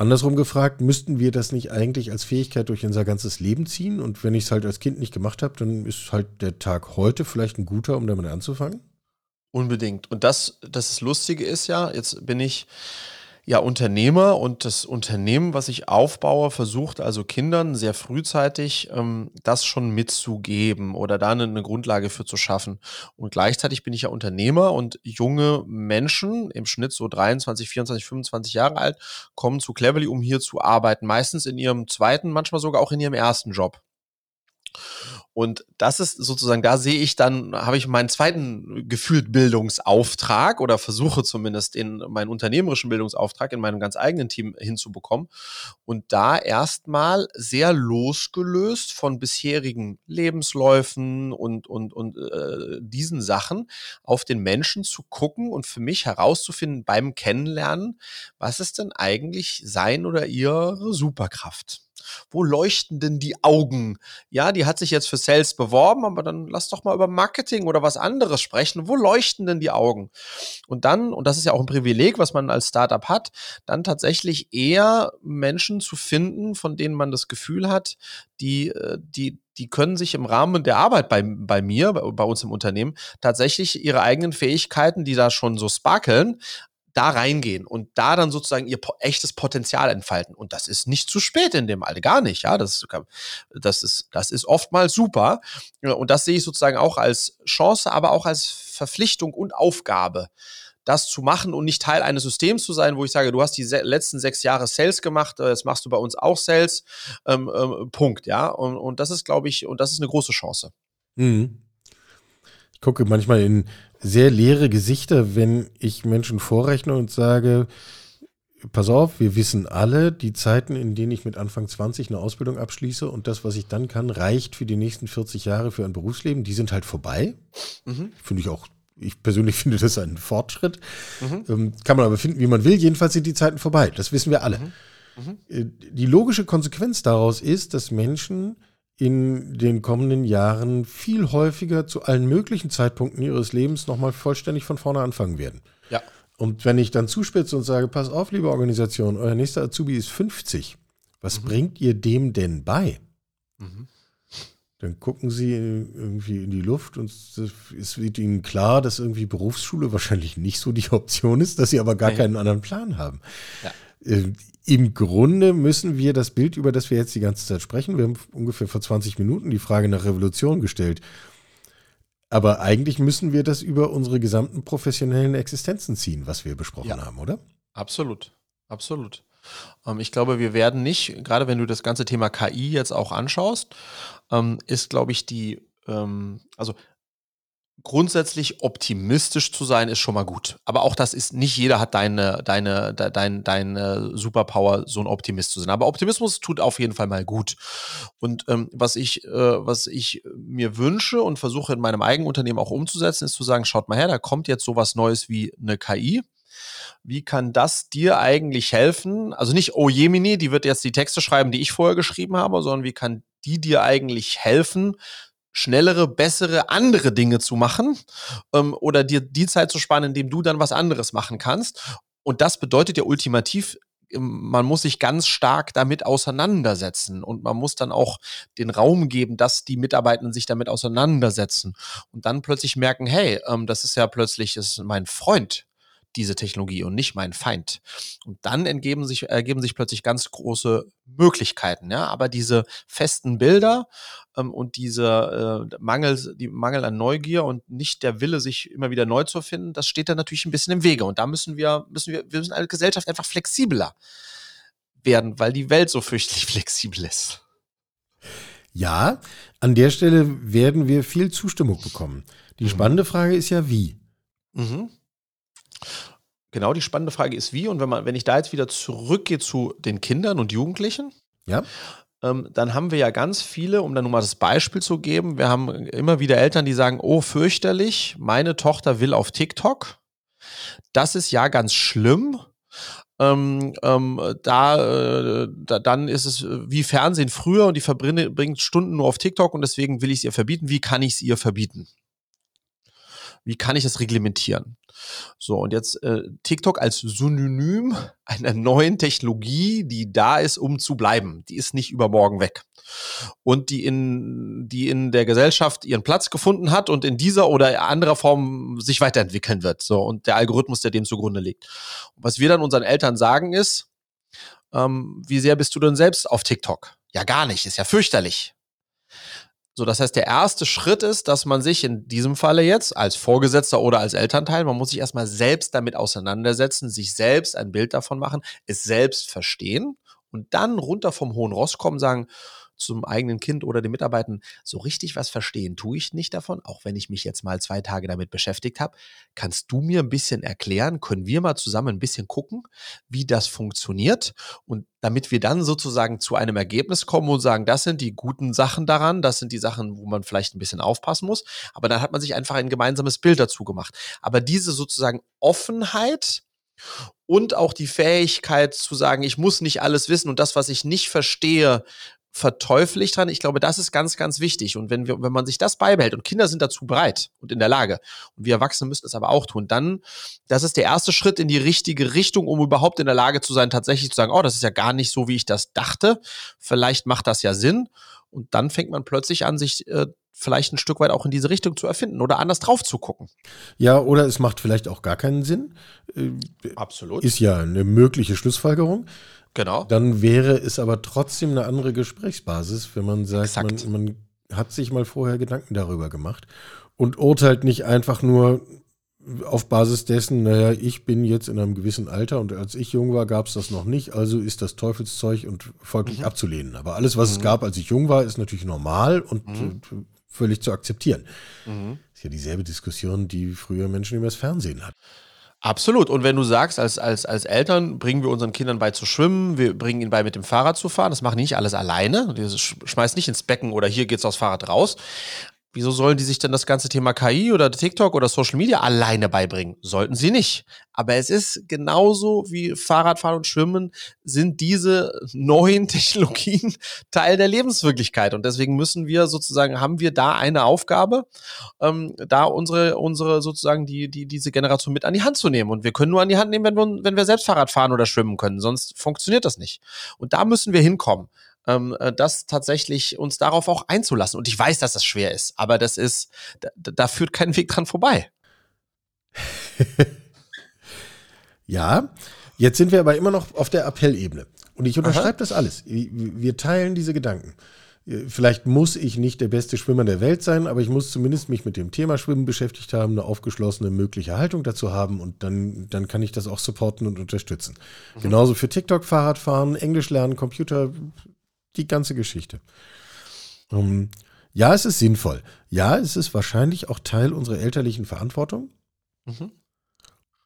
Andersrum gefragt, müssten wir das nicht eigentlich als Fähigkeit durch unser ganzes Leben ziehen? Und wenn ich es halt als Kind nicht gemacht habe, dann ist halt der Tag heute vielleicht ein guter, um damit anzufangen? Unbedingt. Und das, das Lustige ist ja, jetzt bin ich ja Unternehmer und das Unternehmen, was ich aufbaue, versucht also Kindern sehr frühzeitig ähm, das schon mitzugeben oder da eine, eine, Grundlage für zu schaffen. Und gleichzeitig bin ich ja Unternehmer und junge Menschen, im Schnitt so 23, 24, 25 Jahre alt, kommen zu Cleverly, um hier zu arbeiten. Meistens in ihrem zweiten, manchmal sogar auch in ihrem ersten Job. Und das ist sozusagen, da sehe ich dann, habe ich meinen zweiten gefühlt Bildungsauftrag oder versuche zumindest in meinen unternehmerischen Bildungsauftrag in meinem ganz eigenen Team hinzubekommen. Und da erstmal sehr losgelöst von bisherigen Lebensläufen und, und, und äh, diesen Sachen auf den Menschen zu gucken und für mich herauszufinden beim Kennenlernen, was ist denn eigentlich sein oder ihre Superkraft? Wo leuchten denn die Augen? Ja, die hat sich jetzt für Sales beworben, aber dann lass doch mal über Marketing oder was anderes sprechen. Wo leuchten denn die Augen? Und dann, und das ist ja auch ein Privileg, was man als Startup hat, dann tatsächlich eher Menschen zu finden, von denen man das Gefühl hat, die, äh, die, die können sich im Rahmen der Arbeit bei, bei mir, bei uns im Unternehmen, tatsächlich ihre eigenen Fähigkeiten, die da schon so sparkeln, da reingehen und da dann sozusagen ihr echtes Potenzial entfalten. Und das ist nicht zu spät in dem Alter, gar nicht. Ja, das, das ist, das ist oftmals super. Und das sehe ich sozusagen auch als Chance, aber auch als Verpflichtung und Aufgabe das zu machen und nicht Teil eines Systems zu sein, wo ich sage, du hast die se letzten sechs Jahre Sales gemacht, äh, jetzt machst du bei uns auch Sales, ähm, ähm, Punkt, ja. Und, und das ist, glaube ich, und das ist eine große Chance. Mhm. Ich gucke manchmal in sehr leere Gesichter, wenn ich Menschen vorrechne und sage, pass auf, wir wissen alle, die Zeiten, in denen ich mit Anfang 20 eine Ausbildung abschließe und das, was ich dann kann, reicht für die nächsten 40 Jahre für ein Berufsleben, die sind halt vorbei. Mhm. Finde ich auch, ich persönlich finde das einen Fortschritt. Mhm. Ähm, kann man aber finden, wie man will. Jedenfalls sind die Zeiten vorbei. Das wissen wir alle. Mhm. mhm. Äh, die logische Konsequenz daraus ist, dass Menschen in den kommenden Jahren viel häufiger zu allen möglichen Zeitpunkten ihres Lebens nochmal vollständig von vorne anfangen werden. Ja. Und wenn ich dann zuspitze und sage, pass auf, liebe Organisation, euer nächster Azubi ist 50, was mhm. bringt ihr dem denn bei? Mhm. Dann gucken sie irgendwie in die Luft und es wird ihnen klar, dass irgendwie Berufsschule wahrscheinlich nicht so die Option ist, dass sie aber gar nee. keinen anderen Plan haben. Ja. Im Grunde müssen wir das Bild, über das wir jetzt die ganze Zeit sprechen, wir haben ungefähr vor 20 Minuten die Frage nach Revolution gestellt. Aber eigentlich müssen wir das über unsere gesamten professionellen Existenzen ziehen, was wir besprochen ja. haben, oder? Absolut, absolut. Ähm, ich glaube, wir werden nicht, gerade wenn du das ganze Thema KI jetzt auch anschaust, ähm, ist, glaube ich, die, ähm, also grundsätzlich optimistisch zu sein, ist schon mal gut. Aber auch das ist, nicht jeder hat deine, deine, deine, deine Superpower, so ein Optimist zu sein. Aber Optimismus tut auf jeden Fall mal gut. Und ähm, was ich, äh, was ich mir wünsche und versuche in meinem eigenen Unternehmen auch umzusetzen, ist zu sagen, schaut mal her, da kommt jetzt sowas Neues wie eine KI. Wie kann das dir eigentlich helfen? Also nicht, oh Jemini, die wird jetzt die Texte schreiben, die ich vorher geschrieben habe, sondern wie kann die dir eigentlich helfen, schnellere, bessere, andere Dinge zu machen ähm, oder dir die Zeit zu sparen, indem du dann was anderes machen kannst. Und das bedeutet ja ultimativ, ähm, man muss sich ganz stark damit auseinandersetzen. Und man muss dann auch den Raum geben, dass die Mitarbeitenden sich damit auseinandersetzen. Und dann plötzlich merken, hey, ähm, das ist ja plötzlich ist mein Freund, diese Technologie und nicht mein Feind. Und dann ergeben sich, ergeben sich plötzlich ganz große Möglichkeiten. Ja? Aber diese festen Bilder ähm, und diese äh, Mangel, die Mangel an Neugier und nicht der Wille, sich immer wieder neu zu finden, das steht dann natürlich ein bisschen im Wege. Und da müssen wir, müssen wir, wir müssen als Gesellschaft einfach flexibler werden, weil die Welt so fürchterlich flexibel ist. Ja, an der Stelle werden wir viel Zustimmung bekommen. Die mhm. spannende Frage ist ja, wie. Mhm. Genau, die spannende Frage ist, wie. Und wenn, man, wenn ich da jetzt wieder zurückgehe zu den Kindern und Jugendlichen, ja. Ähm, dann haben wir ja ganz viele, um dann nur mal das Beispiel zu geben, wir haben immer wieder Eltern, die sagen, oh, fürchterlich, meine Tochter will auf TikTok. Das ist ja ganz schlimm. Ähm, ähm, da, äh, da, dann ist es wie Fernsehen früher und die verbringt Stunden nur auf TikTok und deswegen will ich es ihr verbieten. Wie kann ich es ihr verbieten? Wie kann ich es reglementieren? So, und jetzt äh, TikTok als Synonym einer neuen Technologie, die da ist, um zu bleiben. Die ist nicht übermorgen weg. Und die in, die in der Gesellschaft ihren Platz gefunden hat und in dieser oder anderer Form sich weiterentwickeln wird. So, und der Algorithmus, der dem zugrunde liegt. Und was wir dann unseren Eltern sagen ist, ähm, wie sehr bist du denn selbst auf TikTok? Ja, gar nicht, ist ja fürchterlich. So, das heißt, der erste Schritt ist, dass man sich in diesem Falle jetzt als Vorgesetzter oder als Elternteil, man muss sich erstmal selbst damit auseinandersetzen, sich selbst ein Bild davon machen, es selbst verstehen und dann runter vom hohen Ross kommen, sagen, zum eigenen Kind oder den Mitarbeitern so richtig was verstehen tue ich nicht davon, auch wenn ich mich jetzt mal zwei Tage damit beschäftigt habe. Kannst du mir ein bisschen erklären? Können wir mal zusammen ein bisschen gucken, wie das funktioniert? Und damit wir dann sozusagen zu einem Ergebnis kommen und sagen, das sind die guten Sachen daran, das sind die Sachen, wo man vielleicht ein bisschen aufpassen muss. Aber dann hat man sich einfach ein gemeinsames Bild dazu gemacht. Aber diese sozusagen Offenheit, und auch die Fähigkeit zu sagen, ich muss nicht alles wissen und das, was ich nicht verstehe, verteufelt dran. Ich glaube, das ist ganz, ganz wichtig. Und wenn wir, wenn man sich das beibehält und Kinder sind dazu bereit und in der Lage und wir Erwachsene müssen es aber auch tun, dann, das ist der erste Schritt in die richtige Richtung, um überhaupt in der Lage zu sein, tatsächlich zu sagen, oh, das ist ja gar nicht so, wie ich das dachte. Vielleicht macht das ja Sinn. Und dann fängt man plötzlich an, sich äh, vielleicht ein Stück weit auch in diese Richtung zu erfinden oder anders drauf zu gucken. Ja, oder es macht vielleicht auch gar keinen Sinn. Äh, Absolut. Ist ja eine mögliche Schlussfolgerung. Genau. Dann wäre es aber trotzdem eine andere Gesprächsbasis, wenn man sagt, man, man, hat sich mal vorher Gedanken darüber gemacht und urteilt nicht einfach nur auf Basis dessen, naja, ich bin jetzt in einem gewissen Alter und als ich jung war, gab es das noch nicht, also ist das Teufelszeug und folglich mhm. abzulehnen. Aber alles, was mhm. es gab, als ich jung war, ist natürlich normal und mhm. Völlig zu akzeptieren. Mhm. Ist ja dieselbe Diskussion, die früher Menschen über das Fernsehen hatten. Absolut. Und wenn du sagst, als, als, als Eltern bringen wir unseren Kindern bei zu schwimmen, wir bringen ihnen bei mit dem Fahrrad zu fahren, das machen die nicht alles alleine. Die schmeißt nicht ins Becken oder hier geht's aufs Fahrrad raus. Wieso sollen die sich denn das ganze Thema KI oder TikTok oder Social Media alleine beibringen? Sollten sie nicht. Aber es ist genauso wie Fahrradfahren und Schwimmen sind diese neuen Technologien Teil der Lebenswirklichkeit. Und deswegen müssen wir sozusagen, haben wir da eine Aufgabe, ähm, da unsere, unsere sozusagen die, die, diese Generation mit an die Hand zu nehmen. Und wir können nur an die Hand nehmen, wenn wir, wenn wir selbst Fahrrad fahren oder schwimmen können. Sonst funktioniert das nicht. Und da müssen wir hinkommen ähm, äh, das tatsächlich uns darauf auch einzulassen. Und ich weiß, dass das schwer ist, aber das ist, da, da führt kein Weg dran vorbei. ja, jetzt sind wir aber immer noch auf der Appellebene. Und ich unterschreibe das alles. Wir teilen diese Gedanken. Vielleicht muss ich nicht der beste Schwimmer der Welt sein, aber ich muss zumindest mich mit dem Thema Schwimmen beschäftigt haben, eine aufgeschlossene mögliche Haltung dazu haben und dann, dann kann ich das auch supporten und unterstützen. Mhm. Genauso für TikTok, Fahrradfahren, Englisch lernen, Computer, die ganze Geschichte. Um, ähm, ja, es ist sinnvoll. Ja, es ist wahrscheinlich auch Teil unserer elterlichen Verantwortung. Mhm.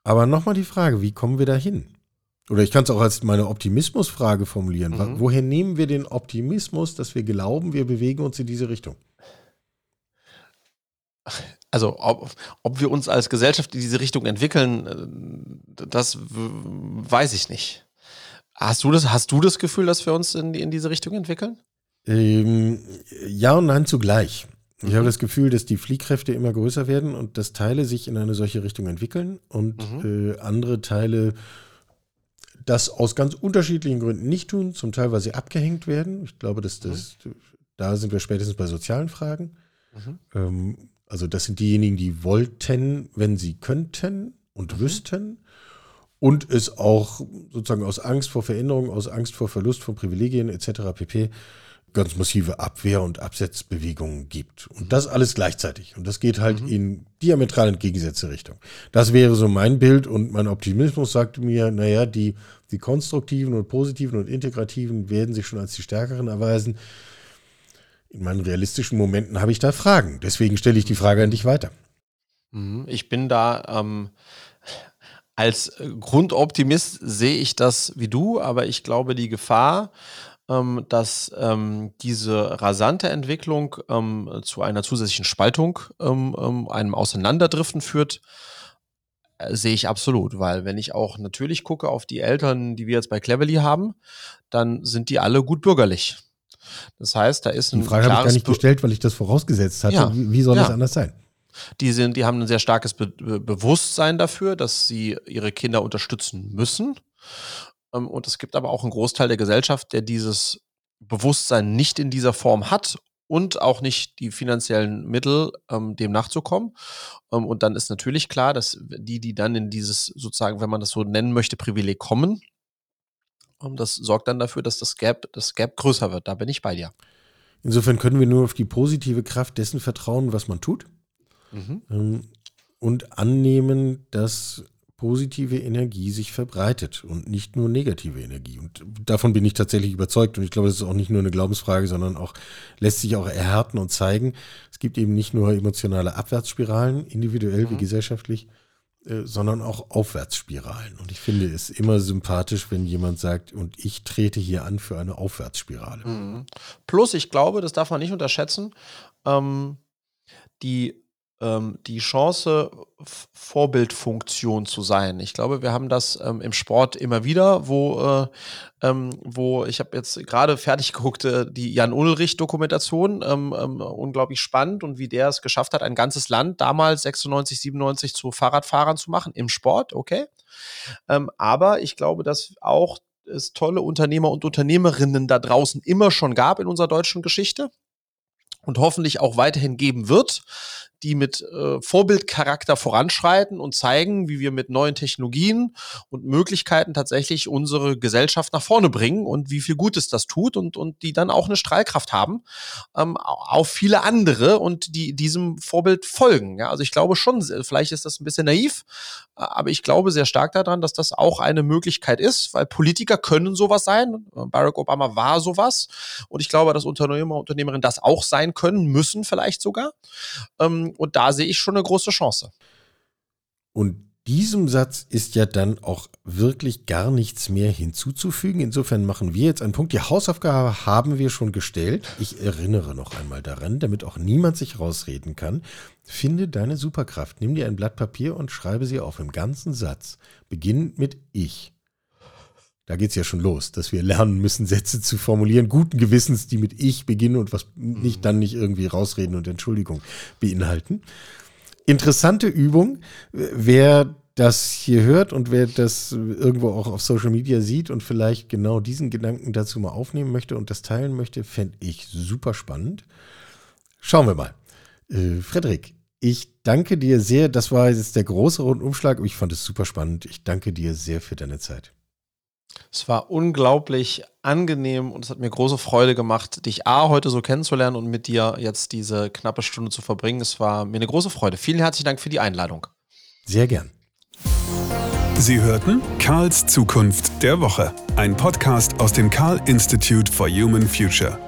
Aber nochmal die Frage, wie kommen wir da hin? Oder ich kann es auch als meine Optimismusfrage formulieren. Mhm. Woher nehmen wir den Optimismus, dass wir glauben, wir bewegen uns in diese Richtung? Also, ob, ob wir uns als Gesellschaft in diese Richtung entwickeln, äh, das weiß ich nicht. Hast du das, hast du das Gefühl, dass wir uns in, in diese Richtung entwickeln? Ähm, ja und nein zugleich. Ich mhm. habe das Gefühl, dass die Fliehkräfte immer größer werden und dass Teile sich in eine solche Richtung entwickeln und mhm. äh, andere Teile das aus ganz unterschiedlichen Gründen nicht tun, zum Teil, weil sie abgehängt werden. Ich glaube, dass das, mhm. da sind wir spätestens bei sozialen Fragen. Mhm. Ähm, also das sind diejenigen, die wollten, wenn sie könnten und mhm. wüssten und es auch sozusagen aus Angst vor Veränderung, aus Angst vor Verlust von Privilegien etc. pp. ganz massive Abwehr- und Absetzbewegungen gibt. Und das alles gleichzeitig. Und das geht halt mhm. in diametral entgegengesetzte Richtung. Das wäre so mein Bild und mein Optimismus sagt mir, naja, die, die konstruktiven und positiven und integrativen werden sich schon als die stärkeren erweisen in meinen realistischen Momenten habe ich da Fragen. Deswegen stelle ich die Frage an dich weiter. Mhm. Ich bin da ähm, als Grundoptimist sehe ich das wie du, aber ich glaube, die Gefahr, ähm, dass ähm, diese rasante Entwicklung ähm, zu einer zusätzlichen Spaltung, ähm, ähm, einem Auseinanderdriften führt, äh, sehe ich absolut, weil wenn ich auch natürlich gucke auf die Eltern, die wir jetzt bei Cleverly haben, dann sind die alle gut bürgerlich. Das heißt, da ist ein Die Frage habe ich gar nicht gestellt, weil ich das vorausgesetzt hatte. Ja. Wie, wie, soll ja. das anders sein? Die, sind, die haben ein sehr starkes Be Bewusstsein dafür, dass sie ihre Kinder unterstützen müssen. Ähm, und es gibt aber auch einen Großteil der Gesellschaft, der dieses Bewusstsein nicht in dieser Form hat und auch nicht die finanziellen Mittel, ähm, dem nachzukommen. Ähm, und dann ist natürlich klar, dass die, die dann in dieses sozusagen, wenn man das so nennen möchte, Privileg kommen, ähm, das sorgt dann dafür, dass das Gap, das Gap größer wird. Da bin ich bei dir. Insofern können wir nur auf die positive Kraft dessen vertrauen, was man tut. Mhm. Ähm, und annehmen, dass positive Energie sich verbreitet und nicht nur negative Energie. Und davon bin ich tatsächlich überzeugt. Und ich glaube, das ist auch nicht nur eine Glaubensfrage, sondern auch lässt sich auch erhärten und zeigen. Es gibt eben nicht nur emotionale Abwärtsspiralen, individuell mhm. wie gesellschaftlich, äh, sondern auch Aufwärtsspiralen. Und ich finde es immer sympathisch, wenn jemand sagt, und ich trete hier an für eine Aufwärtsspirale. Mhm. Plus, ich glaube, das darf man nicht unterschätzen, ähm, die ähm, die Chance, Vorbildfunktion zu sein. Ich glaube, wir haben das ähm, im Sport immer wieder, wo, äh, ähm, wo ich habe jetzt gerade fertig geguckt, äh, die Jan Ulrich-Dokumentation, ähm, ähm, unglaublich spannend und wie der es geschafft hat, ein ganzes Land damals 96, 97 zu Fahrradfahrern zu machen im Sport, okay. Ähm, aber ich glaube, dass auch es tolle Unternehmer und Unternehmerinnen da draußen immer schon gab in unserer deutschen Geschichte und hoffentlich auch weiterhin geben wird, die mit äh, Vorbildcharakter voranschreiten und zeigen, wie wir mit neuen Technologien und Möglichkeiten tatsächlich unsere Gesellschaft nach vorne bringen und wie viel Gutes das tut und, und die dann auch eine Strahlkraft haben ähm, auf viele andere und die diesem Vorbild folgen. Ja, also ich glaube schon, vielleicht ist das ein bisschen naiv, aber ich glaube sehr stark daran, dass das auch eine Möglichkeit ist, weil Politiker können sowas sein. Barack Obama war sowas und ich glaube, dass Unternehmer und Unternehmerinnen das auch sein können, müssen vielleicht sogar. Ähm, und da sehe ich schon eine große Chance. Und diesem Satz ist ja dann auch wirklich gar nichts mehr hinzuzufügen. Insofern machen wir jetzt einen Punkt. Die Hausaufgabe haben wir schon gestellt. Ich erinnere noch einmal daran, damit auch niemand sich rausreden kann. Finde deine Superkraft. Nimm dir ein Blatt Papier und schreibe sie auf im ganzen Satz. Beginn mit Ich. Da geht es ja schon los, dass wir lernen müssen, Sätze zu formulieren, guten Gewissens, die mit Ich beginnen und was nicht dann nicht irgendwie rausreden und Entschuldigung beinhalten. Interessante Übung. Wer das hier hört und wer das irgendwo auch auf Social Media sieht und vielleicht genau diesen Gedanken dazu mal aufnehmen möchte und das teilen möchte, fände ich super spannend. Schauen wir mal. Äh, Frederik, ich danke dir sehr. Das war jetzt der große Rundumschlag. Ich fand es super spannend. Ich danke dir sehr für deine Zeit. Es war unglaublich angenehm und es hat mir große Freude gemacht, dich A heute so kennenzulernen und mit dir jetzt diese knappe Stunde zu verbringen. Es war mir eine große Freude. Vielen herzlichen Dank für die Einladung. Sehr gern. Sie hörten Karls Zukunft der Woche, ein Podcast aus dem Karl Institute for Human Future.